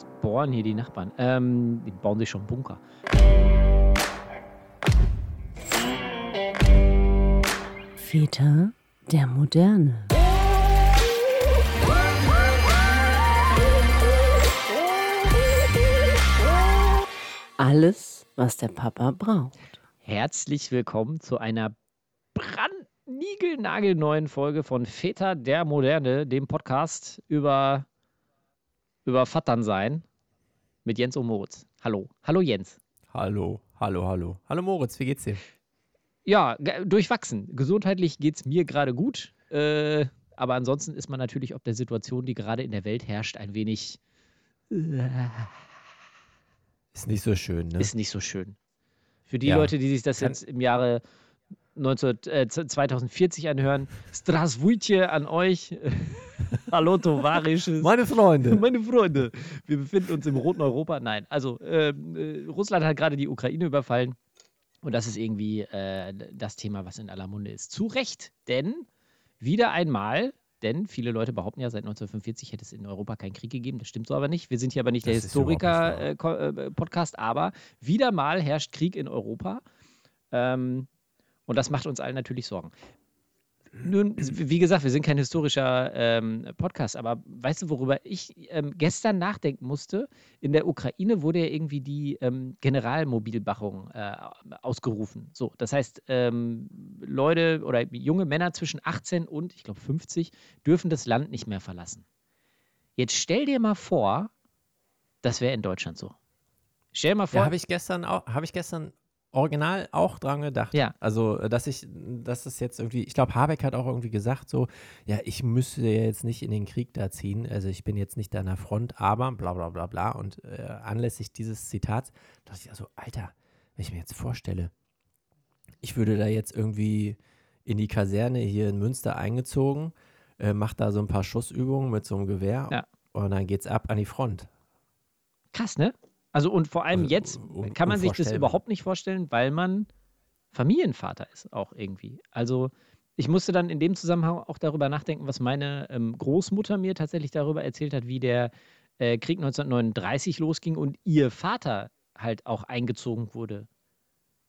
Jetzt bohren hier die Nachbarn. Ähm, die bauen sich schon Bunker. Väter der Moderne. Alles, was der Papa braucht. Herzlich willkommen zu einer brandniegelnagelneuen Folge von Väter der Moderne, dem Podcast über, über Vattern sein mit Jens und Moritz. Hallo. Hallo Jens. Hallo, hallo, hallo. Hallo Moritz, wie geht's dir? Ja, durchwachsen. Gesundheitlich geht es mir gerade gut. Äh, aber ansonsten ist man natürlich ob der Situation, die gerade in der Welt herrscht, ein wenig. Äh, Ist nicht so schön, ne? ist nicht so schön. Für die Ja. Leute, die sich das jetzt im Jahre 19, äh, 2040 anhören, Straswujtje an euch. Hallo, Tovarisches. Meine Freunde. Meine Freunde, wir befinden uns im roten Europa. Nein, also ähm, äh, Russland hat gerade die Ukraine überfallen. Und das ist irgendwie äh, das Thema, was in aller Munde ist. Zu Recht, denn wieder einmal, denn viele Leute behaupten ja, seit 1945 hätte es in Europa keinen Krieg gegeben. Das stimmt so aber nicht. Wir sind hier aber nicht Das der ist überhaupt nicht wahr. Historiker-Podcast, aber wieder mal herrscht Krieg in Europa. Ähm, und das macht uns allen natürlich Sorgen. Nun, wie gesagt, wir sind kein historischer ähm, Podcast, aber weißt du, worüber ich ähm, gestern nachdenken musste? In der Ukraine wurde ja irgendwie die ähm, Generalmobilmachung äh, ausgerufen. So, das heißt, ähm, Leute oder junge Männer zwischen 18 und, ich glaube, 50 dürfen das Land nicht mehr verlassen. Jetzt stell dir mal vor, das wäre in Deutschland so. Stell dir mal vor, Ja, habe ich gestern auch, habe ich gestern original auch dran gedacht. Ja. Also, äh, dass ich, dass es jetzt irgendwie, ich glaube, Habeck hat auch irgendwie gesagt, so, ja, ich müsste ja jetzt nicht in den Krieg da ziehen, also ich bin jetzt nicht an der Front, aber bla bla bla bla. Und äh, anlässlich dieses Zitats dachte ich also, Alter, wenn ich mir jetzt vorstelle, ich würde da jetzt irgendwie in die Kaserne hier in Münster eingezogen, äh, mach da so ein paar Schussübungen mit so einem Gewehr Ja. und dann geht's ab an die Front. Krass, ne? Also und vor allem Also, jetzt un- kann man sich das überhaupt nicht vorstellen, weil man Familienvater ist auch irgendwie. Also ich musste dann in dem Zusammenhang auch darüber nachdenken, was meine ähm, Großmutter mir tatsächlich darüber erzählt hat, wie der äh, Krieg 1939 losging und ihr Vater halt auch eingezogen wurde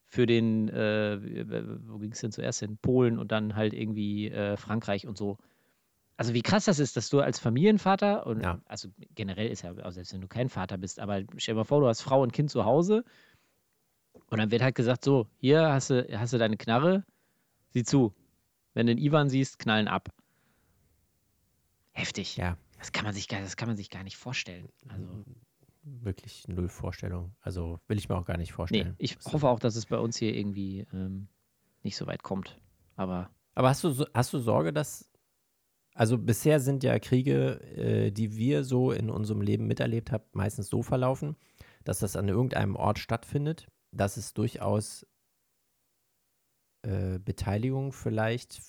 für den, äh, wo ging es denn zuerst hin? Polen und dann halt irgendwie äh, Frankreich und so. Also wie krass das ist, dass du als Familienvater und Ja. also generell ist ja, auch selbst wenn du kein Vater bist, aber stell dir mal vor, du hast Frau und Kind zu Hause und dann wird halt gesagt, so, hier hast du, hast du deine Knarre, sieh zu. Wenn du den Ivan siehst, knallen ab. Heftig. Ja, Das kann man sich gar, das kann man sich gar nicht vorstellen. Also, wirklich null Vorstellung. Also will ich mir auch gar nicht nee, vorstellen. ich Das- hoffe auch, dass es bei uns hier irgendwie ähm, nicht so weit kommt. Aber Aber hast du, hast du Sorge, dass. Also bisher sind ja Kriege, äh, die wir so in unserem Leben miterlebt haben, meistens so verlaufen, dass das an irgendeinem Ort stattfindet, dass es durchaus äh, Beteiligung vielleicht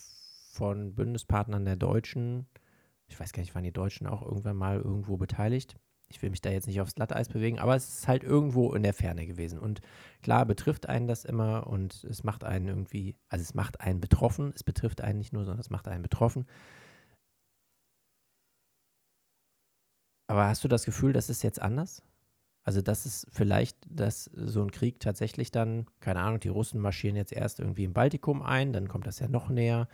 von Bündnispartnern der Deutschen, ich weiß gar nicht, waren die Deutschen auch irgendwann mal irgendwo beteiligt? Ich will mich da jetzt nicht aufs Glatteis bewegen, aber es ist halt irgendwo in der Ferne gewesen. Und klar betrifft einen das immer und es macht einen irgendwie, also es macht einen betroffen, es betrifft einen nicht nur, sondern es macht einen betroffen. Aber hast du das Gefühl, das ist jetzt anders? Also, dass es vielleicht, dass so ein Krieg tatsächlich dann, keine Ahnung, die Russen marschieren jetzt erst irgendwie im Baltikum ein, dann kommt das ja noch näher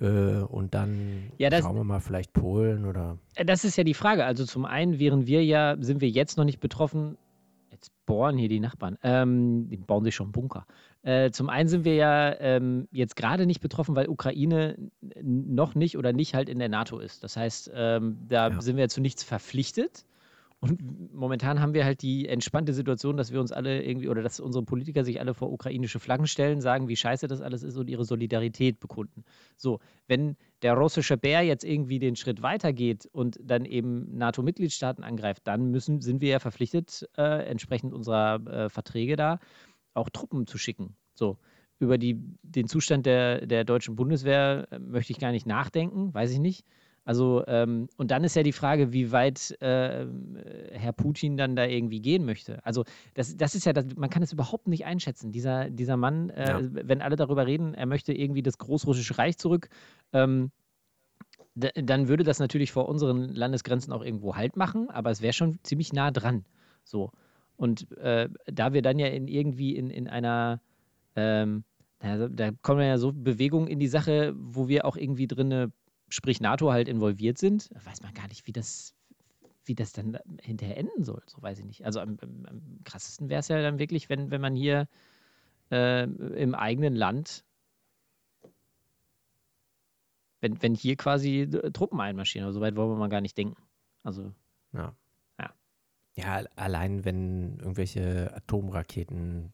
äh, und dann Ja, das- schauen wir mal vielleicht Polen oder. Äh, Das ist ja die Frage. Also zum einen wären wir ja, sind wir jetzt noch nicht betroffen. Jetzt bohren hier die Nachbarn. Ähm, die bauen sich schon Bunker. Äh, zum einen sind wir ja ähm, jetzt gerade nicht betroffen, weil Ukraine noch nicht oder nicht halt in der NATO ist. Das heißt, ähm, da Ja. sind wir zu nichts verpflichtet. Und momentan haben wir halt die entspannte Situation, dass wir uns alle irgendwie oder dass unsere Politiker sich alle vor ukrainische Flaggen stellen, sagen, wie scheiße das alles ist und ihre Solidarität bekunden. So, wenn der russische Bär jetzt irgendwie den Schritt weitergeht und dann eben NATO-Mitgliedstaaten angreift, dann müssen, sind wir ja verpflichtet, äh, entsprechend unserer äh, Verträge da auch Truppen zu schicken. So, über die, den Zustand der, der deutschen Bundeswehr äh, möchte ich gar nicht nachdenken, weiß ich nicht. Also, ähm, und dann ist ja die Frage, wie weit äh, Herr Putin dann da irgendwie gehen möchte. Also, das, das ist ja, das, man kann es überhaupt nicht einschätzen. Dieser, dieser Mann, äh, Ja. wenn alle darüber reden, er möchte irgendwie das Großrussische Reich zurück. Ähm, dann würde das natürlich vor unseren Landesgrenzen auch irgendwo Halt machen, aber es wäre schon ziemlich nah dran. So. Und äh, da wir dann ja in irgendwie in, in einer, ähm, da, da kommen ja so Bewegungen in die Sache, wo wir auch irgendwie drinne, sprich NATO halt involviert sind, weiß man gar nicht, wie das, wie das dann hinterher enden soll. So weiß ich nicht. Also am, am, am krassesten wäre es ja dann wirklich, wenn, wenn man hier äh, im eigenen Land wenn, wenn hier quasi äh, Truppen einmarschieren. Aber so weit wollen wir mal gar nicht denken. Also. Ja. Ja. Ja, allein wenn irgendwelche Atomraketen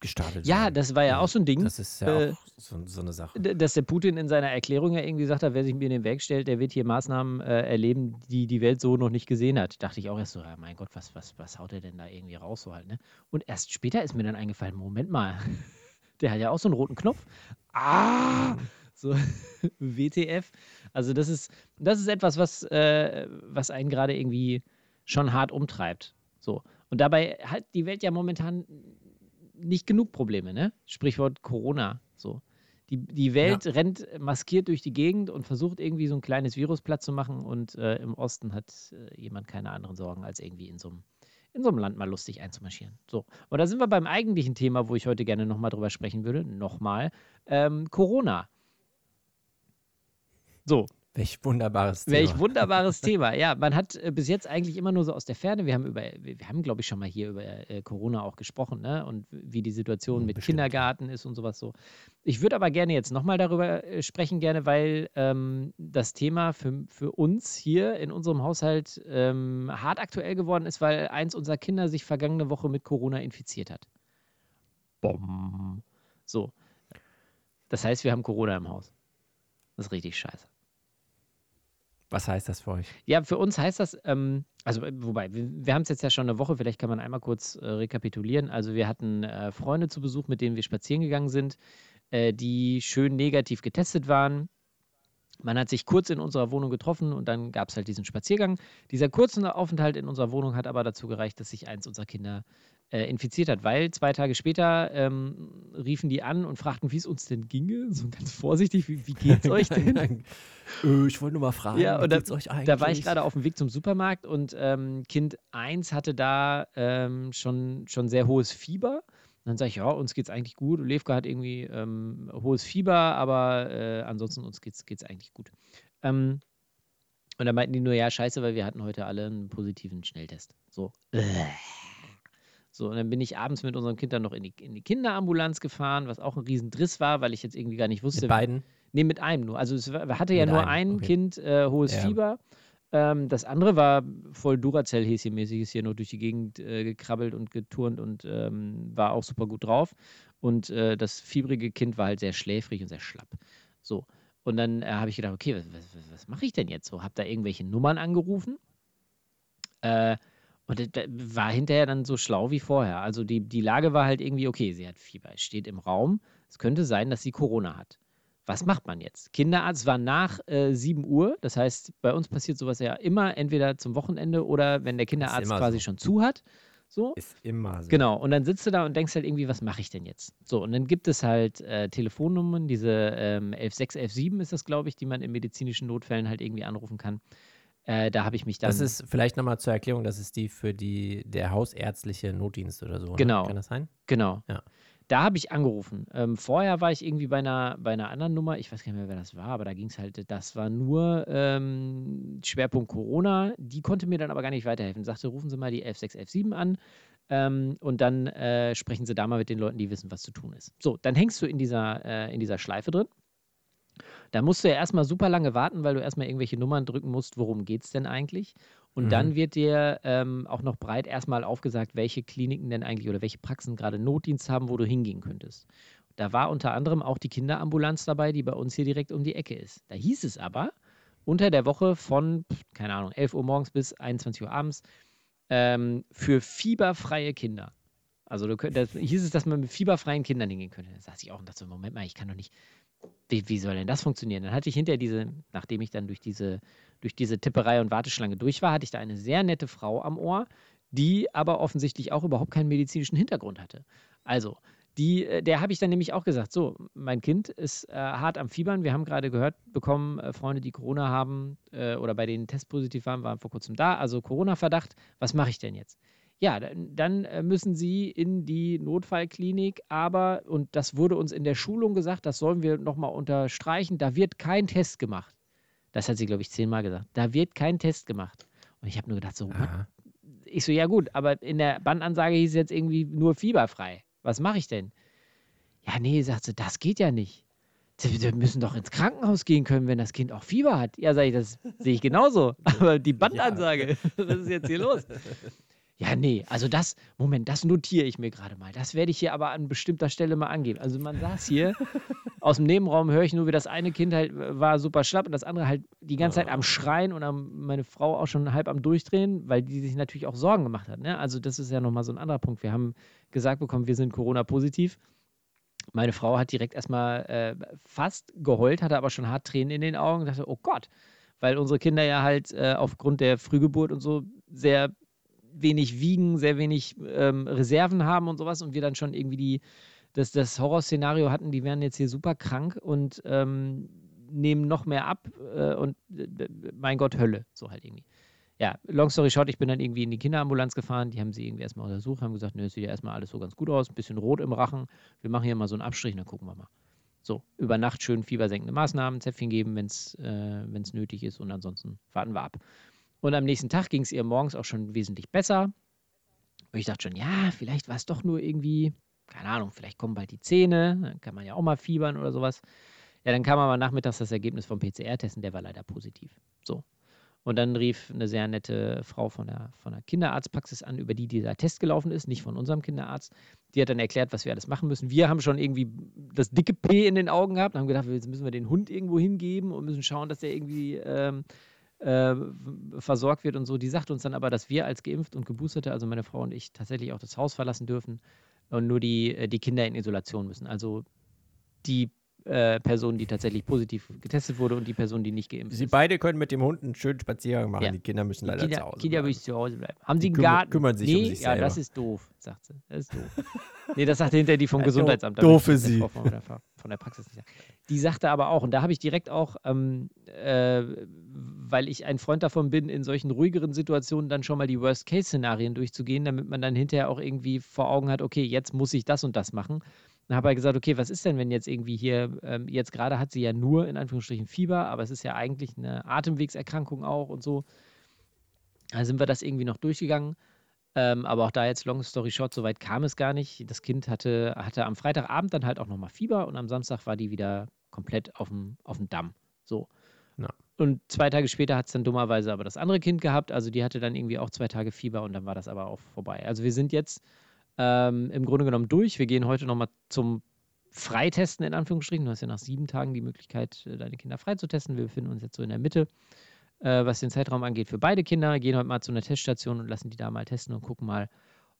gestartet Ja, werden. das war ja auch so ein Ding. Das ist ja äh, auch so, so eine Sache. Dass der Putin in seiner Erklärung ja irgendwie gesagt hat, wer sich mir in den Weg stellt, der wird hier Maßnahmen äh, erleben, die die Welt so noch nicht gesehen hat. Dachte ich auch erst so, ja, mein Gott, was, was, was haut er denn da irgendwie raus so halt, ne? Und erst später ist mir dann eingefallen, Moment mal, der hat ja auch so einen roten Knopf. Ah! So, WTF. Also das ist, das ist etwas, was, äh, was einen gerade irgendwie schon hart umtreibt. So. Und dabei hat die Welt ja momentan nicht genug Probleme, ne? Sprichwort Corona. So. Die, die Welt rennt maskiert durch die Gegend und versucht irgendwie so ein kleines Virus platt zu machen und äh, im Osten hat äh, jemand keine anderen Sorgen, als irgendwie in so einem in so einem Land mal lustig einzumarschieren. So. Und da sind wir beim eigentlichen Thema, wo ich heute gerne nochmal drüber sprechen würde. Nochmal. Ähm, Corona. So, Welch wunderbares Thema. Welch wunderbares Thema. Ja, man hat äh, bis jetzt eigentlich immer nur so aus der Ferne. Wir haben über, wir, haben, glaube ich, schon mal hier über äh, Corona auch gesprochen, ne? Und wie die Situation Hm, mit bestimmt. Kindergarten ist und sowas so. Ich würde aber gerne jetzt nochmal darüber äh, sprechen, gerne, weil ähm, das Thema für, für uns hier in unserem Haushalt ähm, hart aktuell geworden ist, weil eins unserer Kinder sich vergangene Woche mit Corona infiziert hat. Bom. So. Das heißt, wir haben Corona im Haus. Das ist richtig scheiße. Was heißt das für euch? Ja, für uns heißt das, ähm, also äh, wobei, wir, wir haben es jetzt ja schon eine Woche, vielleicht kann man einmal kurz äh, rekapitulieren. Also wir hatten äh, Freunde zu Besuch, mit denen wir spazieren gegangen sind, äh, die schön negativ getestet waren. Man hat sich kurz in unserer Wohnung getroffen und dann gab es halt diesen Spaziergang. Dieser kurze Aufenthalt in unserer Wohnung hat aber dazu gereicht, dass sich eins unserer Kinder äh, infiziert hat, weil zwei Tage später ähm, riefen die an und fragten, wie es uns denn ginge. So ganz vorsichtig, wie, wie geht's euch denn? Äh, ich wollte nur mal fragen, Ja, wie da- geht's euch eigentlich? Da war ich gerade auf dem Weg zum Supermarkt und ähm, Kind 1 hatte da ähm, schon, schon sehr hohes Fieber. Und dann sage ich, ja, uns geht's eigentlich gut. Levka hat irgendwie ähm, hohes Fieber, aber äh, ansonsten uns geht's, geht's eigentlich gut. Ähm, und dann meinten die nur, ja, scheiße, weil wir hatten heute alle einen positiven Schnelltest. So. So, und dann bin ich abends mit unserem Kind dann noch in die, in die Kinderambulanz gefahren, was auch ein Riesendriss war, weil ich jetzt irgendwie gar nicht wusste, Mit beiden? Nee, mit einem nur. Also es war- hatte ja Mit nur einem, ein okay. Kind äh, hohes Ja. Fieber. Ähm, das andere war voll Duracell-Häschen-mäßig, ist hier nur durch die Gegend äh, gekrabbelt und geturnt und ähm, war auch super gut drauf. Und äh, das fiebrige Kind war halt sehr schläfrig und sehr schlapp. So. Und dann äh, habe ich gedacht, okay, was, was, was, was mache ich denn jetzt so? Hab da irgendwelche Nummern angerufen. Äh, und das- war hinterher dann so schlau wie vorher. Also die, die Lage war halt irgendwie, okay, sie hat Fieber, steht im Raum. Es könnte sein, dass sie Corona hat. Was macht man jetzt? Kinderarzt war nach äh, 7 Uhr. Das heißt, bei uns passiert sowas ja immer entweder zum Wochenende oder wenn der Kinderarzt quasi so. schon zu hat. So. Ist immer so. Genau, und dann sitzt du da und denkst halt irgendwie, was mache ich denn jetzt? So, und dann gibt es halt äh, Telefonnummern, diese ähm, 11617 ist das, glaube ich, die man in medizinischen Notfällen halt irgendwie anrufen kann. Äh, da habe ich mich dann. Das ist vielleicht nochmal zur Erklärung, das ist die für die, der hausärztliche Notdienst oder so. Genau. Ne? Kann das sein? Genau. Ja. Da habe ich angerufen. Ähm, vorher war ich irgendwie bei einer, bei einer anderen Nummer, ich weiß gar nicht mehr, wer das war, aber da ging es halt, das war nur ähm, Schwerpunkt Corona. Die konnte mir dann aber gar nicht weiterhelfen. Sagte, rufen Sie mal die 11617 an ähm, und dann äh, sprechen Sie da mal mit den Leuten, die wissen, was zu tun ist. So, dann hängst du in dieser, äh, in dieser Schleife drin. Da musst du ja erstmal super lange warten, weil du erstmal irgendwelche Nummern drücken musst, worum geht es denn eigentlich. Und Mhm. dann wird dir ähm, auch noch breit erstmal aufgesagt, welche Kliniken denn eigentlich oder welche Praxen gerade Notdienst haben, wo du hingehen könntest. Da war unter anderem auch die Kinderambulanz dabei, die bei uns hier direkt um die Ecke ist. Da hieß es aber, unter der Woche von, keine Ahnung, 11 Uhr morgens bis 21 Uhr abends, ähm, für fieberfreie Kinder. Also du könnt, das, hieß es, dass man mit fieberfreien Kindern hingehen könnte. Da saß ich auch und dachte so, Moment mal, ich kann doch nicht, wie, wie soll denn das funktionieren? Dann hatte ich hinterher diese, nachdem ich dann durch diese, durch diese Tipperei und Warteschlange durch war, hatte ich da eine sehr nette Frau am Ohr, die aber offensichtlich auch überhaupt keinen medizinischen Hintergrund hatte. Also, Die, äh, der habe ich dann nämlich auch gesagt, so, mein Kind ist äh, hart am Fiebern. Wir haben gerade gehört bekommen, äh, Freunde, die Corona haben äh, oder bei denen testpositiv waren, waren vor kurzem da. Also Corona-Verdacht, was mache ich denn jetzt? Ja, dann, äh, müssen sie in die Notfallklinik, aber, und das wurde uns in der Schulung gesagt, das sollen wir nochmal unterstreichen, da wird kein Test gemacht. Das hat sie, glaube ich, zehnmal gesagt. Da wird kein Test gemacht. Und ich habe nur gedacht, so, Aha. ich so, ja gut, aber in der Bandansage hieß es jetzt irgendwie nur fieberfrei. Was mache ich denn? Ja, nee, sagt sie, das geht ja nicht. Sie, wir müssen doch ins Krankenhaus gehen können, wenn das Kind auch Fieber hat. Ja, sage ich, das sehe ich genauso. Aber die Bandansage, was ist jetzt hier los? Ja, nee, also das, Moment, das notiere ich mir gerade mal. Das werde ich hier aber an bestimmter Stelle mal angeben. Also man saß hier, aus dem Nebenraum höre ich nur, wie das eine Kind halt äh, war super schlapp und das andere halt die ganze Zeit am Schreien und am, meine Frau auch schon halb am Durchdrehen, weil die sich natürlich auch Sorgen gemacht hat. Ne? Also das ist ja nochmal so ein anderer Punkt. Wir haben gesagt bekommen, wir sind Corona-positiv. Meine Frau hat direkt erstmal äh, fast geheult, hatte aber schon hart Tränen in den Augen und dachte, oh Gott, weil unsere Kinder ja halt äh, aufgrund der Frühgeburt und so sehr wenig wiegen, sehr wenig ähm, Reserven haben und sowas und wir dann schon irgendwie die, das, das Horrorszenario hatten, die wären jetzt hier super krank und ähm, nehmen noch mehr ab äh, und äh, mein Gott, Hölle, so halt irgendwie. Ja, long story short, ich bin dann irgendwie in die Kinderambulanz gefahren, die haben sie irgendwie erstmal untersucht, haben gesagt, nö, sieht ja erstmal alles so ganz gut aus, ein bisschen rot im Rachen, wir machen hier mal so einen Abstrich, dann gucken wir mal. So, über Nacht schön fiebersenkende Maßnahmen, Zäpfchen geben, wenn es äh, nötig ist und ansonsten warten wir ab. Und am nächsten Tag ging es ihr morgens auch schon wesentlich besser. Und ich dachte schon, ja, vielleicht war es doch nur irgendwie, keine Ahnung, vielleicht kommen bald die Zähne, dann kann man ja auch mal fiebern oder sowas. Ja, dann kam aber nachmittags das Ergebnis vom PCR-Testen, der war leider positiv. So. Und dann rief eine sehr nette Frau von der, von der Kinderarztpraxis an, über die dieser Test gelaufen ist, nicht von unserem Kinderarzt. Die hat dann erklärt, was wir alles machen müssen. Wir haben schon irgendwie das dicke P in den Augen gehabt und haben gedacht, jetzt müssen wir den Hund irgendwo hingeben und müssen schauen, dass der irgendwie ähm, äh, versorgt wird und so. Die sagt uns dann aber, dass wir als Geimpft und Geboosterte, also meine Frau und ich, tatsächlich auch das Haus verlassen dürfen und nur die, äh, die Kinder in Isolation müssen. Also die äh, Person, die tatsächlich positiv getestet wurde und die Person, die nicht geimpft Sie ist. beide können mit dem Hund einen schönen Spaziergang machen. Ja. Die Kinder müssen leider Kinder, zu Hause Kinder bleiben. müssen zu Hause bleiben. Haben Sie einen kümmer- Garten? kümmern sich nee, um sich Ja, das selber. ist doof, sagt sie. Das ist doof. nee, das sagte hinterher die vom Gesundheitsamt. doof- für die Frau Von der, von der Praxis nicht sagen. Die sagte aber auch, und da habe ich direkt auch, ähm, äh, weil ich ein Freund davon bin, in solchen ruhigeren Situationen dann schon mal die Worst-Case-Szenarien durchzugehen, damit man dann hinterher auch irgendwie vor Augen hat, okay, jetzt muss ich das und das machen. Dann habe ich gesagt, okay, was ist denn, wenn jetzt irgendwie hier, ähm, jetzt gerade hat sie ja nur in Anführungsstrichen Fieber, aber es ist ja eigentlich eine Atemwegserkrankung auch und so. Da sind wir das irgendwie noch durchgegangen. Ähm, aber auch da jetzt, long story short, so weit kam es gar nicht. Das Kind hatte, hatte am Freitagabend dann halt auch nochmal Fieber und am Samstag war die wieder komplett auf dem, auf dem Damm. So. Ja. Und zwei Tage später hat es dann dummerweise aber das andere Kind gehabt. Also die hatte dann irgendwie auch zwei Tage Fieber und dann war das aber auch vorbei. Also wir sind jetzt ähm, im Grunde genommen durch. Wir gehen heute nochmal zum Freitesten in Anführungsstrichen. Du hast ja nach sieben Tagen die Möglichkeit, äh, deine Kinder freizutesten. Wir befinden uns jetzt so in der Mitte, äh, was den Zeitraum angeht für beide Kinder. Gehen heute mal zu einer Teststation und lassen die da mal testen und gucken mal,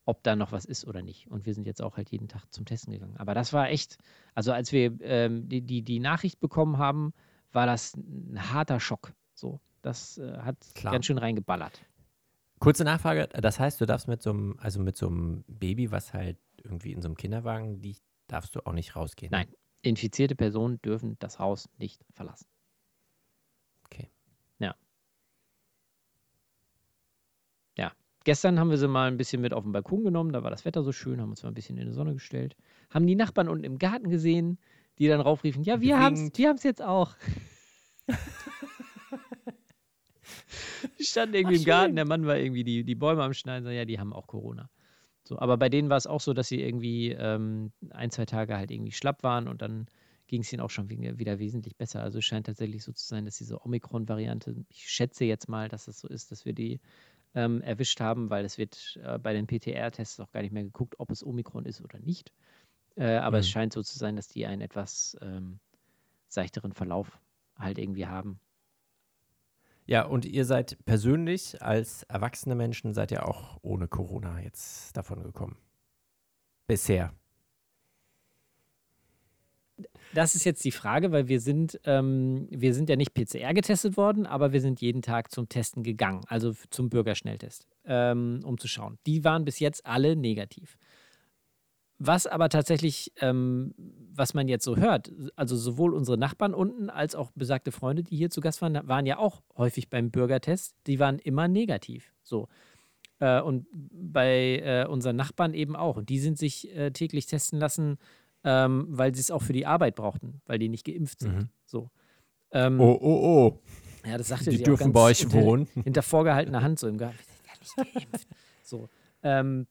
ob da noch was ist oder nicht. Und wir sind jetzt auch halt jeden Tag zum Testen gegangen. Aber das war echt, also als wir ähm, die, die, die Nachricht bekommen haben, war das ein harter Schock. So, das äh, hat Klar. ganz schön reingeballert. Kurze Nachfrage, das heißt, du darfst mit so einem, also mit so einem Baby, was halt irgendwie in so einem Kinderwagen liegt, darfst du auch nicht rausgehen. Nein, infizierte Personen dürfen das Haus nicht verlassen. Okay. Ja. Ja. Gestern haben wir sie mal ein bisschen mit auf den Balkon genommen, da war das Wetter so schön, haben uns mal ein bisschen in die Sonne gestellt. Haben die Nachbarn unten im Garten gesehen, die dann raufriefen, ja, wir haben es wir haben's jetzt auch. die standen irgendwie im Garten, der Mann war irgendwie die, die Bäume am Schneiden, so, ja, die haben auch Corona. So, aber bei denen war es auch so, dass sie irgendwie ähm, ein, zwei Tage halt irgendwie schlapp waren und dann ging es ihnen auch schon wieder, wesentlich besser. Also es scheint tatsächlich so zu sein, dass diese Omikron-Variante, ich schätze jetzt mal, dass es so ist, dass wir die ähm, erwischt haben, weil es wird äh, bei den PTR-Tests auch gar nicht mehr geguckt, ob es Omikron ist oder nicht. Äh, aber es Mhm. scheint so zu sein, dass die einen etwas ähm, seichteren Verlauf halt irgendwie haben. Ja, und ihr seid persönlich als erwachsene Menschen, seid ihr auch ohne Corona jetzt davon gekommen. Bisher. Das ist jetzt die Frage, weil wir sind, ähm, wir sind ja nicht PCR getestet worden, aber wir sind jeden Tag zum Testen gegangen, also zum Bürgerschnelltest, ähm, um zu schauen. Die waren bis jetzt alle negativ. Was aber tatsächlich, ähm, was man jetzt so hört, also sowohl unsere Nachbarn unten als auch besagte Freunde, die hier zu Gast waren, waren ja auch häufig beim Bürgertest, die waren immer negativ. So. Äh, und bei äh, unseren Nachbarn eben auch. Und die sind sich äh, täglich testen lassen, ähm, weil sie es auch für die Arbeit brauchten, weil die nicht geimpft sind. Mhm. So. Ähm, Oh, oh, oh. ja, das sagte Die sie dürfen auch ganz bei euch hinter, wohnen. Hinter vorgehaltener Hand so im Garten. Wir sind ja nicht geimpft. So. Ähm,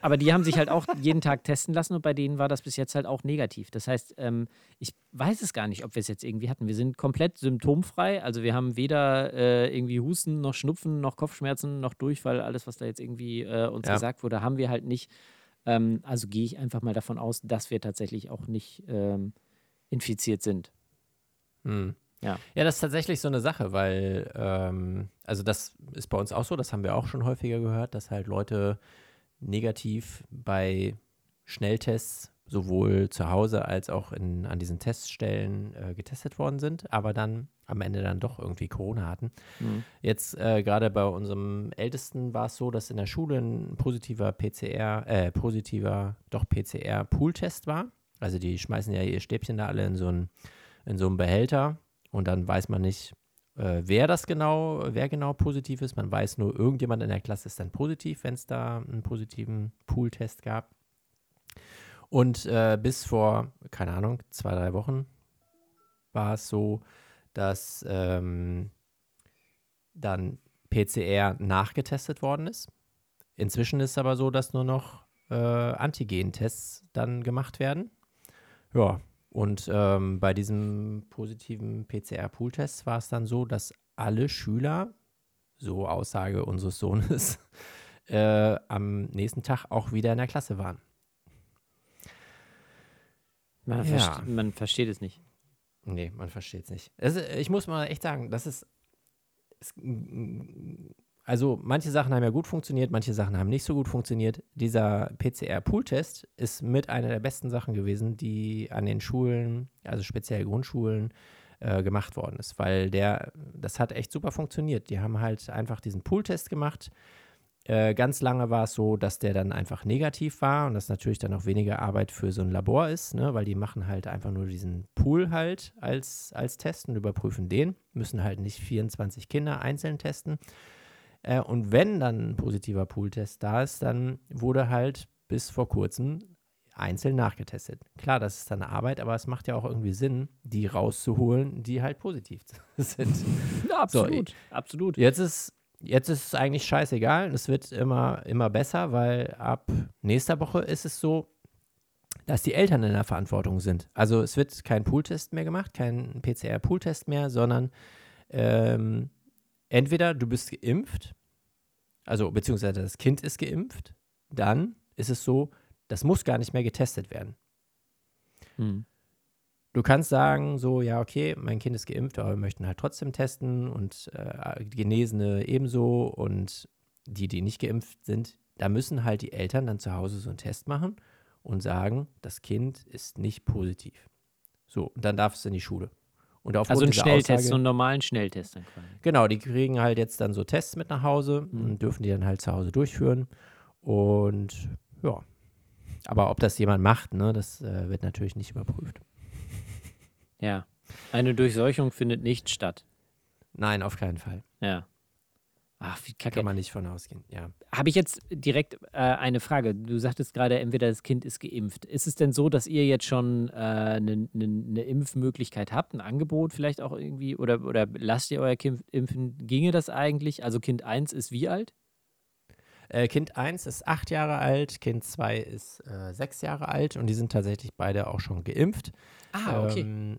aber die haben sich halt auch jeden Tag testen lassen und bei denen war das bis jetzt halt auch negativ. Das heißt, ähm, ich weiß es gar nicht, ob wir es jetzt irgendwie hatten. Wir sind komplett symptomfrei. Also wir haben weder äh, irgendwie Husten, noch Schnupfen, noch Kopfschmerzen, noch Durchfall. Alles, was da jetzt irgendwie äh, uns Ja. gesagt wurde, haben wir halt nicht. Ähm, also gehe ich einfach mal davon aus, dass wir tatsächlich auch nicht ähm, infiziert sind. Hm. Ja. Ja, das ist tatsächlich so eine Sache, weil, ähm, also das ist bei uns auch so, das haben wir auch schon häufiger gehört, dass halt Leute negativ bei Schnelltests sowohl zu Hause als auch in, an diesen Teststellen äh, getestet worden sind, aber dann am Ende dann doch irgendwie Corona hatten. Mhm. Jetzt äh, gerade bei unserem Ältesten war es so, dass in der Schule ein positiver PCR, äh, positiver, doch PCR-Pool-Test war. Also die schmeißen ja ihr Stäbchen da alle in so einen, in so einen Behälter und dann weiß man nicht, äh, wer das genau, wer genau positiv ist. Man weiß nur, irgendjemand in der Klasse ist dann positiv, wenn es da einen positiven Pool-Test gab. Und äh, bis vor, keine Ahnung, zwei, drei Wochen war es so, dass ähm, dann PCR nachgetestet worden ist. Inzwischen ist es aber so, dass nur noch äh, Antigen-Tests dann gemacht werden. Ja, und ähm, bei diesem positiven PCR-Pool-Test war es dann so, dass alle Schüler, so Aussage unseres Sohnes, äh, am nächsten Tag auch wieder in der Klasse waren. Man, Ja. verste man versteht es nicht. Nee, man versteht es nicht. Also, ich muss mal echt sagen, das ist. Es, also, manche Sachen haben ja gut funktioniert, manche Sachen haben nicht so gut funktioniert. Dieser PCR-Pool-Test ist mit einer der besten Sachen gewesen, die an den Schulen, also speziell Grundschulen, äh, gemacht worden ist, weil der, das hat echt super funktioniert. Die haben halt einfach diesen Pool-Test gemacht. Äh, ganz lange war es so, dass der dann einfach negativ war und das natürlich dann auch weniger Arbeit für so ein Labor ist, ne? weil die machen halt einfach nur diesen Pool halt als, als Test und überprüfen den, müssen halt nicht 24 Kinder einzeln testen. Äh, und wenn dann ein positiver Pool-Test da ist, dann wurde halt bis vor kurzem einzeln nachgetestet. Klar, das ist dann Arbeit, aber es macht ja auch irgendwie Sinn, die rauszuholen, die halt positiv sind. Ja, absolut. absolut. Jetzt ist, jetzt ist es eigentlich scheißegal. Es wird immer, immer besser, weil ab nächster Woche ist es so, dass die Eltern in der Verantwortung sind. Also es wird kein Pooltest mehr gemacht, kein PCR-Pooltest mehr, sondern ähm, entweder du bist geimpft, also beziehungsweise das Kind ist geimpft, dann ist es so, das muss gar nicht mehr getestet werden. Hm. Du kannst sagen, so, ja, okay, mein Kind ist geimpft, aber wir möchten halt trotzdem testen und äh, Genesene ebenso und die, die nicht geimpft sind, da müssen halt die Eltern dann zu Hause so einen Test machen und sagen, das Kind ist nicht positiv. So, und dann darf es in die Schule. Und aufgrund Also ein Schnelltest, Aussage, so einen normalen Schnelltest dann quasi. Genau, die kriegen halt jetzt dann so Tests mit nach Hause Mhm. und dürfen die dann halt zu Hause durchführen. Und ja, aber ob das jemand macht, ne, das äh, wird natürlich nicht überprüft. Ja. Eine Durchseuchung findet nicht statt. Nein, auf keinen Fall. Ja. Ach, wie kacke. Kann man nicht von ausgehen, ja. Habe ich jetzt direkt äh, eine Frage. Du sagtest gerade, entweder das Kind ist geimpft. Ist es denn so, dass ihr jetzt schon eine äh, ne, ne Impfmöglichkeit habt, ein Angebot vielleicht auch irgendwie? Oder, oder lasst ihr euer Kind impfen? Ginge das eigentlich? Also Kind 1 ist wie alt? Äh, kind 1 ist acht Jahre alt, Kind 2 ist äh, sechs Jahre alt und die sind tatsächlich beide auch schon geimpft. Ah, Ähm,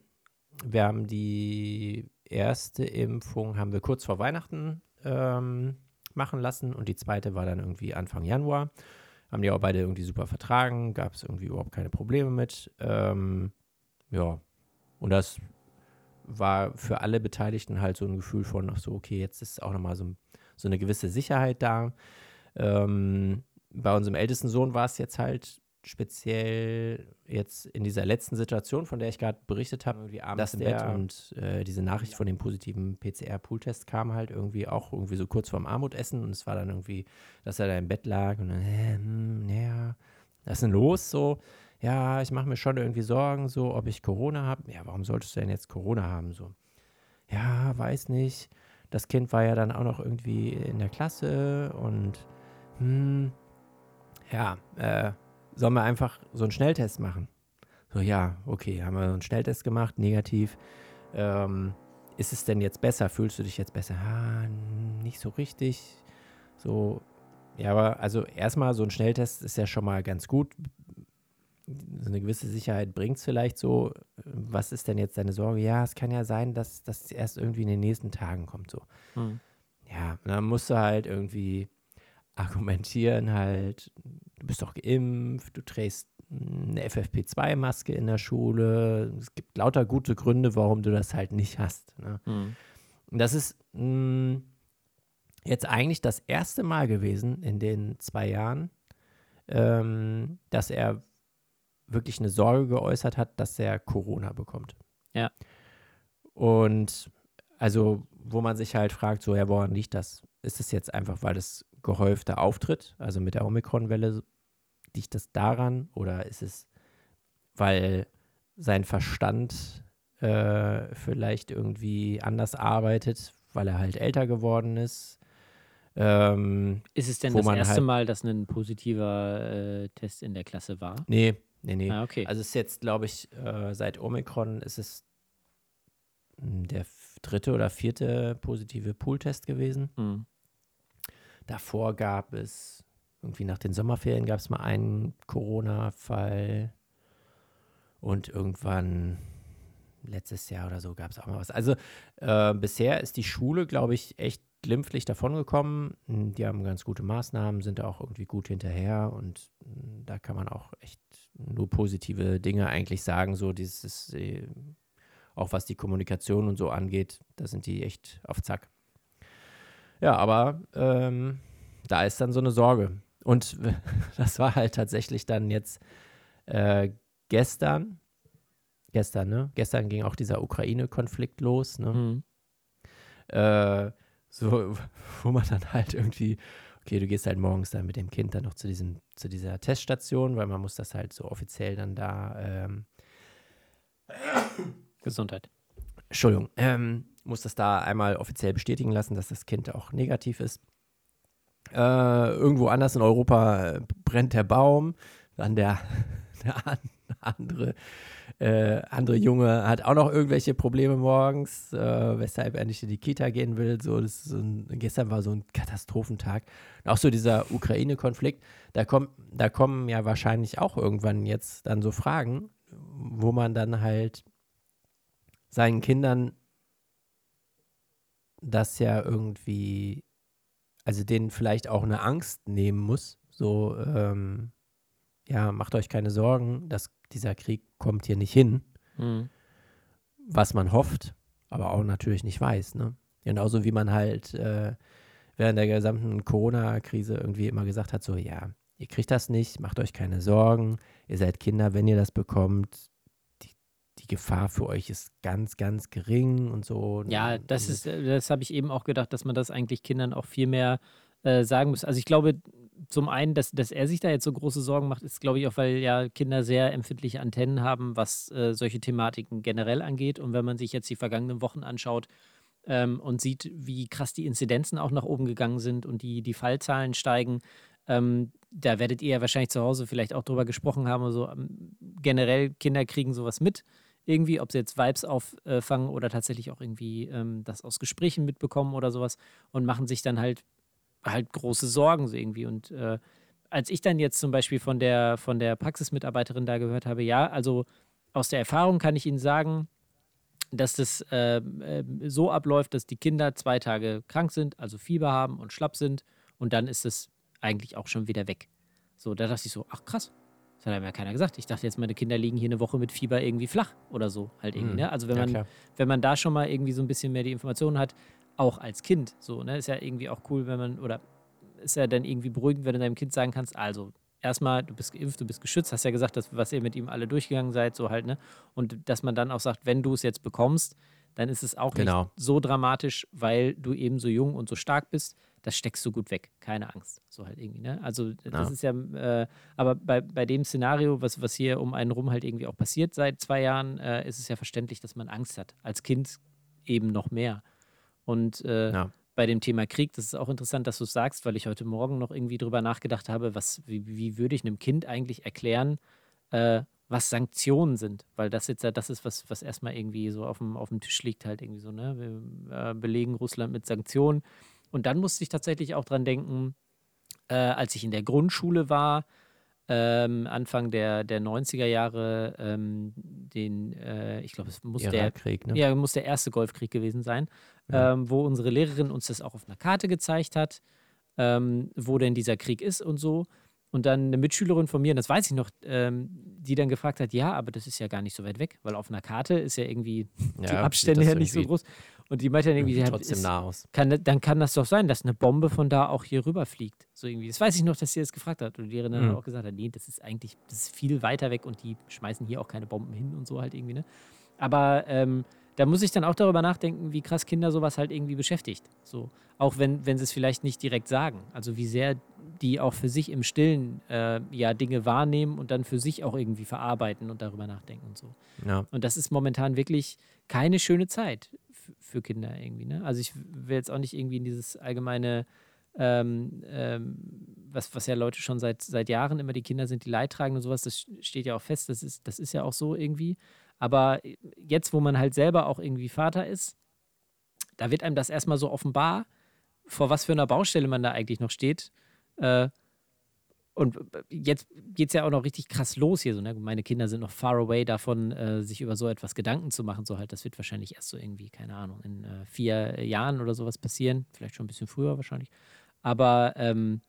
wir haben die erste Impfung haben wir kurz vor Weihnachten ähm, machen lassen und die zweite war dann irgendwie Anfang Januar. Haben die auch beide irgendwie super vertragen, gab es irgendwie überhaupt keine Probleme mit. Ähm, ja, und das war für alle Beteiligten halt so ein Gefühl von, ach so, okay, jetzt ist auch nochmal so, so eine gewisse Sicherheit da. Ähm, bei unserem ältesten Sohn war es jetzt halt speziell jetzt in dieser letzten Situation, von der ich gerade berichtet habe, irgendwie abends im Bett und äh, diese Nachricht von dem positiven PCR-Pool-Test kam halt irgendwie auch irgendwie so kurz vorm Armutessen und es war dann irgendwie, dass er da im Bett lag und dann, äh, hm, ja, Was ist denn los? So, ja, ich mache mir schon irgendwie Sorgen, so, ob ich Corona habe. Ja, warum solltest du denn jetzt Corona haben? So, ja, weiß nicht. Das Kind war ja dann auch noch irgendwie in der Klasse und, hm, ja, äh, sollen wir einfach so einen Schnelltest machen? So, ja, okay, haben wir so einen Schnelltest gemacht, negativ. Ähm, ist es denn jetzt besser? Fühlst du dich jetzt besser? Ah, nicht so richtig. So, ja, aber also erstmal so ein Schnelltest ist ja schon mal ganz gut. So eine gewisse Sicherheit bringt es vielleicht so. Was ist denn jetzt deine Sorge? Ja, es kann ja sein, dass das erst irgendwie in den nächsten Tagen kommt. So. Hm. Ja, dann musst du halt irgendwie argumentieren halt, du bist doch geimpft, du trägst eine FFP2-Maske in der Schule. Es gibt lauter gute Gründe, warum du das halt nicht hast. Ne? Mhm. Und das ist mh, hm, jetzt eigentlich das erste Mal gewesen in den zwei Jahren, ähm, dass er wirklich eine Sorge geäußert hat, dass er Corona bekommt. Ja. Und also, wo man sich halt fragt, so, ja, woran liegt das? Ist es jetzt einfach, weil es gehäufter auftritt, also mit der Omikron-Welle Liegt das daran oder ist es, weil sein Verstand äh, vielleicht irgendwie anders arbeitet, weil er halt älter geworden ist? Ähm, ist es denn das erste halt Mal, dass ein positiver äh, Test in der Klasse war? Nee, nee, nee. Ah, okay. Also es ist jetzt, glaube ich, äh, seit Omikron ist es hm, der dritte oder vierte positive Pooltest gewesen. Mhm. Davor gab es irgendwie nach den Sommerferien gab es mal einen Corona-Fall. Und irgendwann letztes Jahr oder so gab es auch mal was. Also äh, bisher ist die Schule, glaube ich, echt glimpflich davongekommen. Die haben ganz gute Maßnahmen, sind da auch irgendwie gut hinterher und hm, da kann man auch echt nur positive Dinge eigentlich sagen. So dieses, äh, auch was die Kommunikation und so angeht, da sind die echt auf Zack. Ja, aber ähm, da ist dann so eine Sorge. Und das war halt tatsächlich dann jetzt äh, gestern. Gestern, ne? Gestern ging auch dieser Ukraine-Konflikt los, ne? Mhm. Äh, so, wo man dann halt irgendwie, okay, du gehst halt morgens dann mit dem Kind dann noch zu diesem, zu dieser Teststation, weil man muss das halt so offiziell dann da ähm, Gesundheit. Entschuldigung, ähm, muss das da einmal offiziell bestätigen lassen, dass das Kind auch negativ ist. Äh, irgendwo anders in Europa äh, brennt der Baum. Dann der, der andere, äh, andere Junge hat auch noch irgendwelche Probleme morgens, äh, weshalb er nicht in die Kita gehen will. So, so ein, gestern war so ein Katastrophentag. Und auch so dieser Ukraine-Konflikt, da, da kommen ja wahrscheinlich auch irgendwann jetzt dann so Fragen, wo man dann halt seinen Kindern das ja irgendwie also denen vielleicht auch eine Angst nehmen muss. So, ähm, ja, macht euch keine Sorgen, dass dieser Krieg kommt hier nicht hin. Mhm. Was man hofft, aber auch natürlich nicht weiß. Ne? Genauso wie man halt äh, während der gesamten Corona-Krise irgendwie immer gesagt hat, so, ja, ihr kriegt das nicht, macht euch keine Sorgen, ihr seid Kinder, wenn ihr das bekommt, Gefahr für euch ist ganz, ganz gering und so. Ja, das ist, das habe ich eben auch gedacht, dass man das eigentlich Kindern auch viel mehr äh, sagen muss. Also ich glaube, zum einen, dass, dass er sich da jetzt so große Sorgen macht, ist, glaube ich, auch, weil ja Kinder sehr empfindliche Antennen haben, was äh, solche Thematiken generell angeht. Und wenn man sich jetzt die vergangenen Wochen anschaut ähm, und sieht, wie krass die Inzidenzen auch nach oben gegangen sind und die, die Fallzahlen steigen, ähm, da werdet ihr ja wahrscheinlich zu Hause vielleicht auch drüber gesprochen haben. Also ähm, generell Kinder kriegen sowas mit irgendwie, ob sie jetzt Vibes auffangen oder tatsächlich auch irgendwie ähm, das aus Gesprächen mitbekommen oder sowas und machen sich dann halt halt große Sorgen so irgendwie. Und äh, als ich dann jetzt zum Beispiel von der, von der Praxismitarbeiterin da gehört habe, ja, also aus der Erfahrung kann ich Ihnen sagen, dass das äh, so abläuft, dass die Kinder zwei Tage krank sind, also Fieber haben und schlapp sind und dann ist es eigentlich auch schon wieder weg. So, da dachte ich so, ach krass, das hat einem ja keiner gesagt. Ich dachte jetzt, meine Kinder liegen hier eine Woche mit Fieber irgendwie flach oder so. Halt irgendwie, mhm. ne? Also wenn ja, man, wenn man da schon mal irgendwie so ein bisschen mehr die Informationen hat, auch als Kind, so, ne? Ist ja irgendwie auch cool, wenn man, oder ist ja dann irgendwie beruhigend, wenn du deinem Kind sagen kannst, also erstmal, du bist geimpft, du bist geschützt, hast ja gesagt, dass, was ihr mit ihm alle durchgegangen seid, so halt, ne? Und dass man dann auch sagt, wenn du es jetzt bekommst, dann ist es auch Genau. nicht so dramatisch, weil du eben so jung und so stark bist. Das steckst du gut weg, keine Angst. So halt irgendwie, ne? Also das Ja. ist ja, äh, aber bei, bei dem Szenario, was, was hier um einen rum halt irgendwie auch passiert seit zwei Jahren, äh, ist es ja verständlich, dass man Angst hat. Als Kind eben noch mehr. Und äh, Ja. bei dem Thema Krieg, das ist auch interessant, dass du es sagst, weil ich heute Morgen noch irgendwie drüber nachgedacht habe, was, wie, wie würde ich einem Kind eigentlich erklären, äh, was Sanktionen sind, weil das jetzt ja das ist, was, was erstmal irgendwie so auf dem, auf dem Tisch liegt, halt irgendwie so, ne? Wir äh, belegen Russland mit Sanktionen. Und dann musste ich tatsächlich auch dran denken, äh, als ich in der Grundschule war, ähm, Anfang der, der 90er Jahre, ähm, den, äh, ich glaube, es muss der, ne? ja, muss der erste Golfkrieg gewesen sein, Ja. ähm, wo unsere Lehrerin uns das auch auf einer Karte gezeigt hat, ähm, wo denn dieser Krieg ist und so. Und dann eine Mitschülerin von mir, und das weiß ich noch, ähm, die dann gefragt hat, ja, aber das ist ja gar nicht so weit weg, weil auf einer Karte ist ja irgendwie die Ja, Abstände ja nicht so groß. Und die meinte dann irgendwie, ja, trotzdem ist, nah aus. kann, dann kann das doch sein, dass eine Bombe von da auch hier rüber fliegt. So irgendwie. Das weiß ich noch, dass sie das gefragt hat. Und die Lehrerin dann Mhm. auch gesagt hat, nee, das ist eigentlich, das ist viel weiter weg und die schmeißen hier auch keine Bomben hin und so halt irgendwie, ne? Aber ähm, da muss ich dann auch darüber nachdenken, wie krass Kinder sowas halt irgendwie beschäftigt. So. Auch wenn, wenn sie es vielleicht nicht direkt sagen. Also wie sehr die auch für sich im Stillen äh, ja Dinge wahrnehmen und dann für sich auch irgendwie verarbeiten und darüber nachdenken und so. Ja. Und das ist momentan wirklich keine schöne Zeit für Kinder irgendwie. Ne? Also ich will jetzt auch nicht irgendwie in dieses allgemeine, ähm, ähm, was, was ja Leute schon seit, seit Jahren immer die Kinder sind, die Leidtragenden und sowas, das steht ja auch fest, das ist, das ist ja auch so irgendwie. Aber jetzt, wo man halt selber auch irgendwie Vater ist, da wird einem das erstmal so offenbar, vor was für einer Baustelle man da eigentlich noch steht. Äh, und jetzt geht es ja auch noch richtig krass los hier. So, ne? Meine Kinder sind noch far away davon, äh, sich über so etwas Gedanken zu machen. So halt, das wird wahrscheinlich erst so irgendwie, keine Ahnung, in äh, vier Jahren oder sowas passieren. Vielleicht schon ein bisschen früher wahrscheinlich. Aber ähm,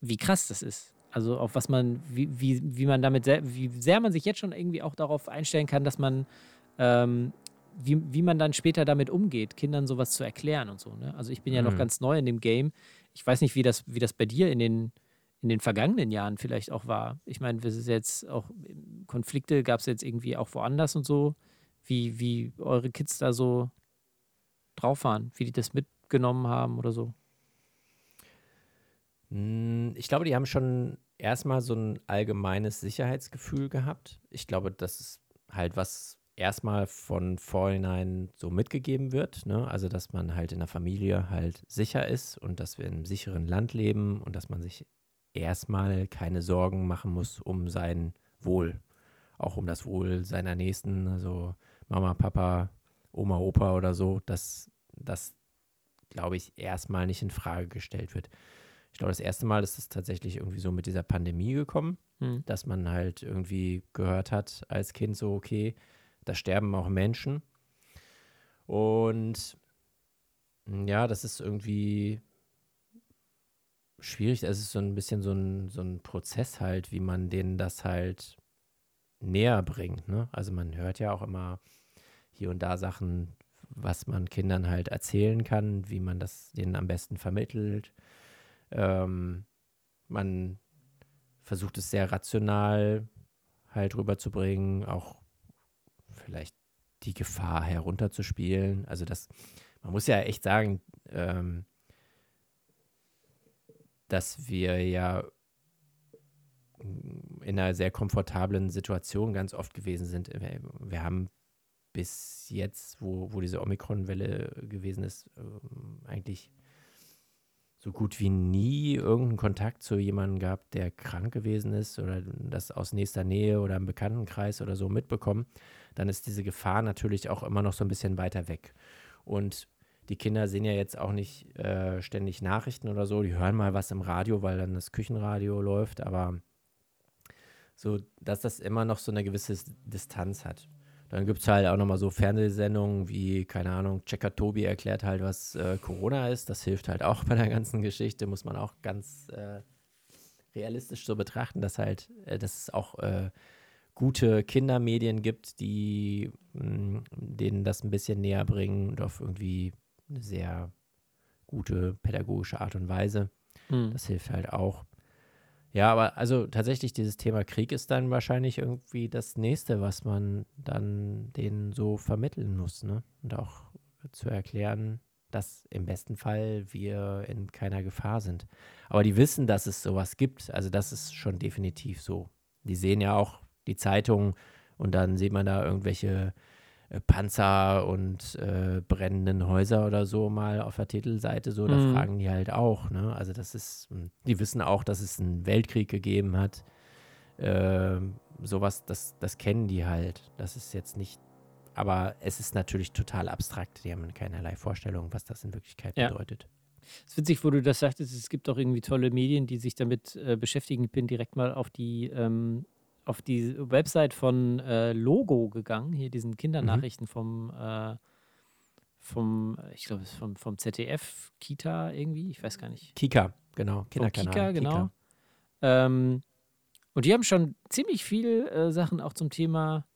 wie krass das ist. Also auf was man, wie, wie, wie man damit, sehr, wie sehr man sich jetzt schon irgendwie auch darauf einstellen kann, dass man, ähm, wie, wie man dann später damit umgeht, Kindern sowas zu erklären und so. Ne? Also ich bin ja noch Mhm. ganz neu in dem Game. Ich weiß nicht, wie das, wie das bei dir in den, in den vergangenen Jahren vielleicht auch war. Ich meine, das ist jetzt auch Konflikte gab es jetzt irgendwie auch woanders und so, wie, wie eure Kids da so drauf waren, wie die das mitgenommen haben oder so. Mm, Ich glaube, die haben schon erstmal so ein allgemeines Sicherheitsgefühl gehabt. Ich glaube, das ist halt was erstmal von vornherein so mitgegeben wird. Ne? Also, dass man halt in der Familie halt sicher ist und dass wir in einem sicheren Land leben und dass man sich erstmal keine Sorgen machen muss um sein Wohl. Auch um das Wohl seiner Nächsten, also Mama, Papa, Oma, Opa oder so, dass das, glaube ich, erstmal nicht in Frage gestellt wird. Ich glaube, das erste Mal ist es tatsächlich irgendwie so mit dieser Pandemie gekommen, Hm. dass man halt irgendwie gehört hat als Kind so, okay, da sterben auch Menschen. Und ja, das ist irgendwie schwierig. Es ist so ein bisschen so ein, so ein Prozess halt, wie man denen das halt näher bringt. Ne? Also man hört ja auch immer hier und da Sachen, was man Kindern halt erzählen kann, wie man das denen am besten vermittelt. Ähm, man versucht es sehr rational halt rüberzubringen, auch vielleicht die Gefahr herunterzuspielen. Also das, man muss ja echt sagen, ähm, dass wir ja in einer sehr komfortablen Situation ganz oft gewesen sind. Wir, haben bis jetzt, wo, wo diese Omikron-Welle gewesen ist, ähm, eigentlich so gut wie nie irgendeinen Kontakt zu jemandem gehabt, der krank gewesen ist oder das aus nächster Nähe oder im Bekanntenkreis oder so mitbekommen, dann ist diese Gefahr natürlich auch immer noch so ein bisschen weiter weg. Und die Kinder sehen ja jetzt auch nicht äh, ständig Nachrichten oder so, die hören mal was im Radio, weil dann das Küchenradio läuft, aber so, dass das immer noch so eine gewisse Distanz hat. Dann gibt es halt auch nochmal so Fernsehsendungen wie, keine Ahnung, Checker Tobi erklärt halt, was äh, Corona ist. Das hilft halt auch bei der ganzen Geschichte, muss man auch ganz äh, realistisch so betrachten, dass halt, äh, dass es auch äh, gute Kindermedien gibt, die mh, denen das ein bisschen näher bringen und auf irgendwie eine sehr gute pädagogische Art und Weise. Hm. Das hilft halt auch. Ja, aber also tatsächlich dieses Thema Krieg ist dann wahrscheinlich irgendwie das nächste, was man dann denen so vermitteln muss, ne? Und auch zu erklären, dass im besten Fall wir in keiner Gefahr sind. Aber die wissen, dass es sowas gibt. Also das ist schon definitiv so. Die sehen ja auch die Zeitungen und dann sieht man da irgendwelche äh, Panzer und äh, brennenden Häuser oder so mal auf der Titelseite so, da Mhm. fragen die halt auch, ne? Also das ist, mh, die wissen auch, dass es einen Weltkrieg gegeben hat. Ähm, sowas, das, das kennen die halt. Das ist jetzt nicht, aber es ist natürlich total abstrakt. Die haben keinerlei Vorstellung, was das in Wirklichkeit Ja. bedeutet. Es ist witzig, wo du das sagtest, es gibt auch irgendwie tolle Medien, die sich damit äh, beschäftigen. Ich bin direkt mal auf die, ähm, auf die Website von äh, Logo gegangen, hier diesen Kindernachrichten vom, äh, vom, äh, ich glaube, es ist vom, vom ZDF, Kita irgendwie, ich weiß gar nicht. Kika, genau. Kinderkanal. Kika, genau. Ähm, und die haben schon ziemlich viel äh, Sachen auch zum Thema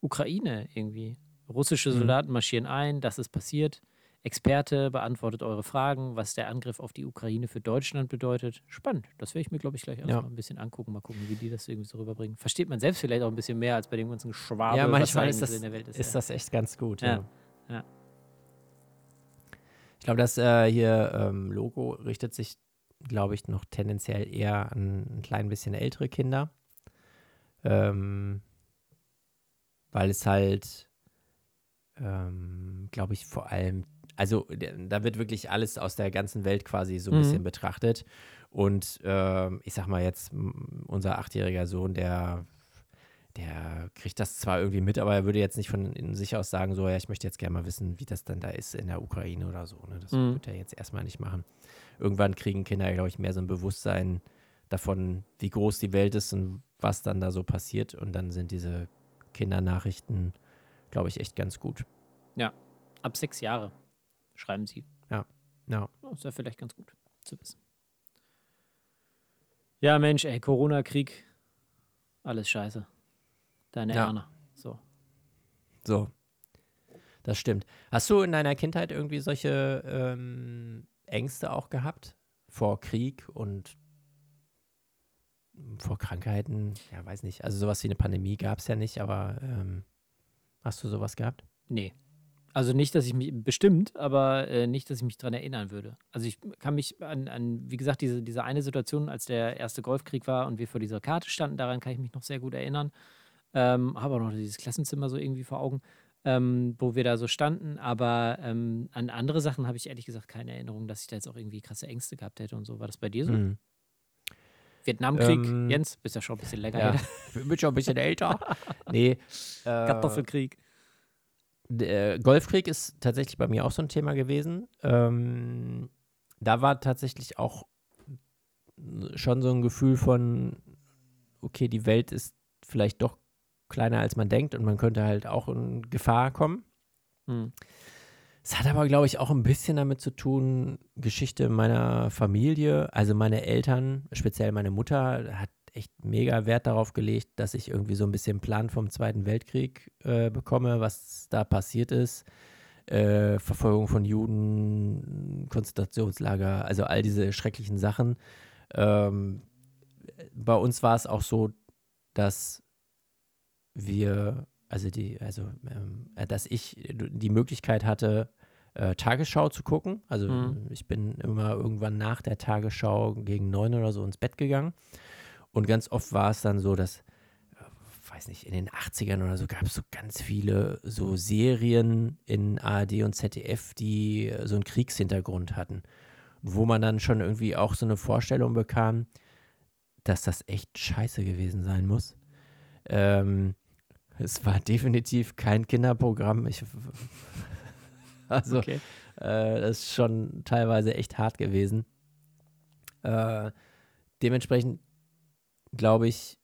Ukraine irgendwie. Russische Mhm. Soldaten marschieren ein, das ist passiert. Experte beantwortet eure Fragen, was der Angriff auf die Ukraine für Deutschland bedeutet. Spannend. Das werde ich mir, glaube ich, gleich erstmal Ja. ein bisschen angucken. Mal gucken, wie die das irgendwie so rüberbringen. Versteht man selbst vielleicht auch ein bisschen mehr als bei dem ganzen Schwabe, Ja, was manchmal da ist das, in der Welt ist. ist ja. das echt ganz gut. Ja, Ja. ja. Ich glaube, das äh, hier ähm, Logo richtet sich, glaube ich, noch tendenziell eher an ein klein bisschen ältere Kinder. Ähm, weil es halt, ähm, glaube ich, vor allem, also da wird wirklich alles aus der ganzen Welt quasi so ein Mhm. bisschen betrachtet. Und ähm, ich sag mal jetzt, unser achtjähriger Sohn, der der kriegt das zwar irgendwie mit, aber er würde jetzt nicht von sich aus sagen, so, ja, ich möchte jetzt gerne mal wissen, wie das dann da ist in der Ukraine oder so. Ne? Das Mhm. wird er jetzt erstmal nicht machen. Irgendwann kriegen Kinder, glaube ich, mehr so ein Bewusstsein davon, wie groß die Welt ist und was dann da so passiert. Und dann sind diese Kindernachrichten, glaube ich, echt ganz gut. Ab sechs Jahre schreiben sie. Ja. Oh, ist ja vielleicht ganz gut zu wissen. Ja, Mensch, ey, Corona-Krieg, alles scheiße. Deine Ja. Erna. So. So. Das stimmt. Hast du in deiner Kindheit irgendwie solche ähm, Ängste auch gehabt? Vor Krieg und vor Krankheiten? Ja, weiß nicht. Also sowas wie eine Pandemie gab es ja nicht, aber ähm, hast du sowas gehabt? Nee. Also nicht, dass ich mich, bestimmt, aber äh, nicht, dass ich mich daran erinnern würde. Also ich kann mich an, an wie gesagt, diese, diese eine Situation, als der erste Golfkrieg war und wir vor dieser Karte standen, daran kann ich mich noch sehr gut erinnern. Ähm, habe auch noch dieses Klassenzimmer so irgendwie vor Augen, ähm, wo wir da so standen. Aber ähm, an andere Sachen habe ich ehrlich gesagt keine Erinnerung, dass ich da jetzt auch irgendwie krasse Ängste gehabt hätte und so. War das bei dir so? Mhm. Vietnamkrieg, Ähm, Jens, bist ja schon ein bisschen länger Ja. bin schon ein bisschen älter. nee. Kartoffelkrieg. Der Golfkrieg ist tatsächlich bei mir auch so ein Thema gewesen. Ähm, da war tatsächlich auch schon so ein Gefühl von, okay, die Welt ist vielleicht doch kleiner als man denkt und man könnte halt auch in Gefahr kommen. Hm. Es hat aber, glaube ich, auch ein bisschen damit zu tun, Geschichte meiner Familie. Also meine Eltern, speziell meine Mutter, hat echt mega Wert darauf gelegt, dass ich irgendwie so ein bisschen Plan vom Zweiten Weltkrieg äh, bekomme, was da passiert ist. Äh, Verfolgung von Juden, Konzentrationslager, also all diese schrecklichen Sachen. Ähm, bei uns war es auch so, dass wir, also die, also ähm, äh, dass ich die Möglichkeit hatte, äh, Tagesschau zu gucken. Also Mhm. ich bin immer irgendwann nach der Tagesschau gegen neun oder so ins Bett gegangen. Und ganz oft war es dann so, dass, äh, weiß nicht, in den 80ern oder so gab es so ganz viele so Serien in ARD und ZDF, die äh, so einen Kriegshintergrund hatten. Wo man dann schon irgendwie auch so eine Vorstellung bekam, dass das echt scheiße gewesen sein muss. Ähm, es war definitiv kein Kinderprogramm. Ich, also, Okay. äh, das ist schon teilweise echt hart gewesen. Äh, dementsprechend glaube ich,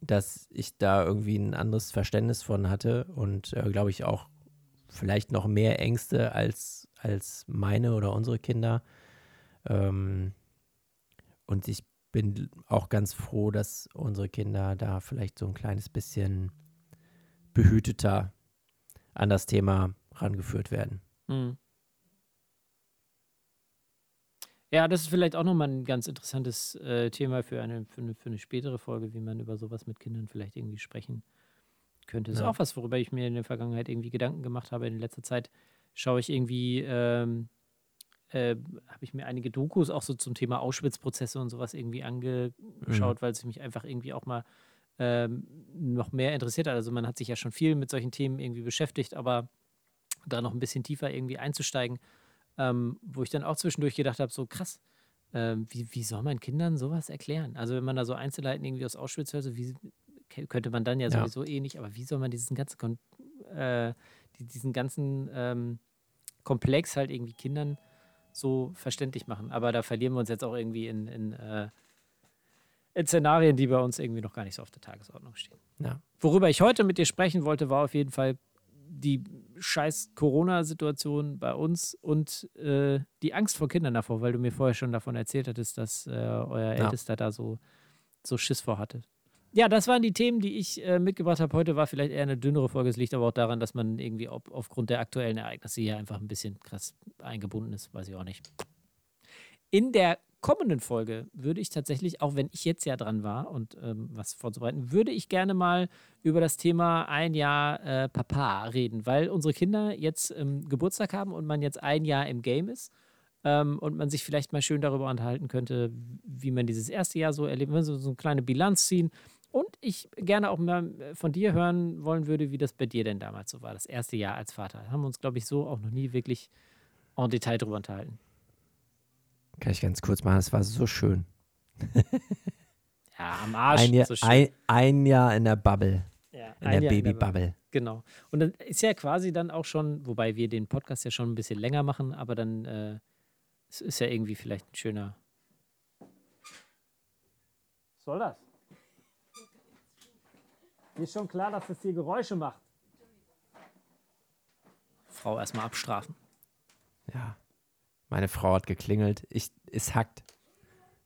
dass ich da irgendwie ein anderes Verständnis von hatte und äh, glaube ich auch vielleicht noch mehr Ängste als, als meine oder unsere Kinder. Ähm, und ich bin auch ganz froh, dass unsere Kinder da vielleicht so ein kleines bisschen behüteter an das Thema rangeführt werden. Mhm. Ja, das ist vielleicht auch nochmal ein ganz interessantes äh, Thema für eine, für, eine, für eine spätere Folge, wie man über sowas mit Kindern vielleicht irgendwie sprechen könnte. Das ist auch was, worüber ich mir in der Vergangenheit irgendwie Gedanken gemacht habe. In letzter Zeit schaue ich irgendwie, ähm, äh, habe ich mir einige Dokus auch so zum Thema Auschwitz-Prozesse und sowas irgendwie angeschaut, weil es mich einfach irgendwie auch mal ähm, noch mehr interessiert hat. Also man hat sich ja schon viel mit solchen Themen irgendwie beschäftigt, aber da noch ein bisschen tiefer irgendwie einzusteigen, ähm, wo ich dann auch zwischendurch gedacht habe, so krass, ähm, wie, wie soll man Kindern sowas erklären? Also wenn man da so Einzelheiten irgendwie aus Auschwitz hört, so wie könnte man dann ja, Ja. sowieso eh nicht, aber wie soll man diesen ganzen, Kon äh, die, diesen ganzen ähm, Komplex halt irgendwie Kindern so verständlich machen? Aber da verlieren wir uns jetzt auch irgendwie in, in, äh, in Szenarien, die bei uns irgendwie noch gar nicht so auf der Tagesordnung stehen. Ja. Worüber ich heute mit dir sprechen wollte, war auf jeden Fall die scheiß Corona-Situation bei uns und äh, die Angst vor Kindern davor, weil du mir vorher schon davon erzählt hattest, dass äh, euer Ja. Ältester da so, so Schiss vor hatte. Ja, das waren die Themen, die ich äh, mitgebracht habe. Heute war vielleicht eher eine dünnere Folge. Es liegt aber auch daran, dass man irgendwie auf, aufgrund der aktuellen Ereignisse hier einfach ein bisschen krass eingebunden ist. Weiß ich auch nicht. In der kommenden Folge würde ich tatsächlich, auch wenn ich jetzt ja dran war und ähm, was vorzubereiten, würde ich gerne mal über das Thema ein Jahr äh, Papa reden, weil unsere Kinder jetzt ähm, Geburtstag haben und man jetzt ein Jahr im Game ist ähm, und man sich vielleicht mal schön darüber unterhalten könnte, wie man dieses erste Jahr so erlebt, wenn so, so eine kleine Bilanz ziehen. Und ich gerne auch mal äh, von dir hören wollen würde, wie das bei dir denn damals so war, das erste Jahr als Vater. Haben wir uns, glaube ich, so auch noch nie wirklich en Detail drüber unterhalten. Kann ich ganz kurz machen, es war so schön. Ja, am Arsch. Ein Jahr, so schön. ein, ein Jahr in der Bubble, Ja, in der Babybubble. Genau. Und dann ist ja quasi dann auch schon, wobei wir den Podcast ja schon ein bisschen länger machen, aber dann äh, es ist ja irgendwie vielleicht ein schöner. Was soll das? Mir ist schon klar, dass das hier Geräusche macht. Frau erstmal abstrafen. Ja. Meine Frau hat geklingelt. Ich, es hackt.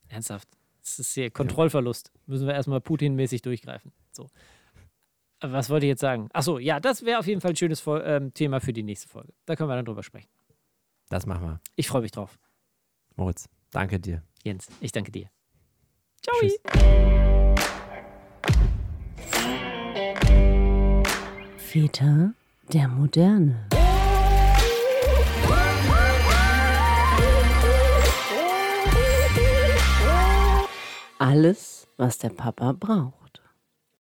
Ernsthaft. Das ist hier Kontrollverlust. Müssen wir erstmal Putin-mäßig durchgreifen. So. Aber was wollte ich jetzt sagen? Achso, ja, das wäre auf jeden Fall ein schönes Fol ähm, Thema für die nächste Folge. Da können wir dann drüber sprechen. Das machen wir. Ich freue mich drauf. Moritz, danke dir. Jens, ich danke dir. Ciao. Tschüss. Väter der Moderne. Alles, was der Papa braucht.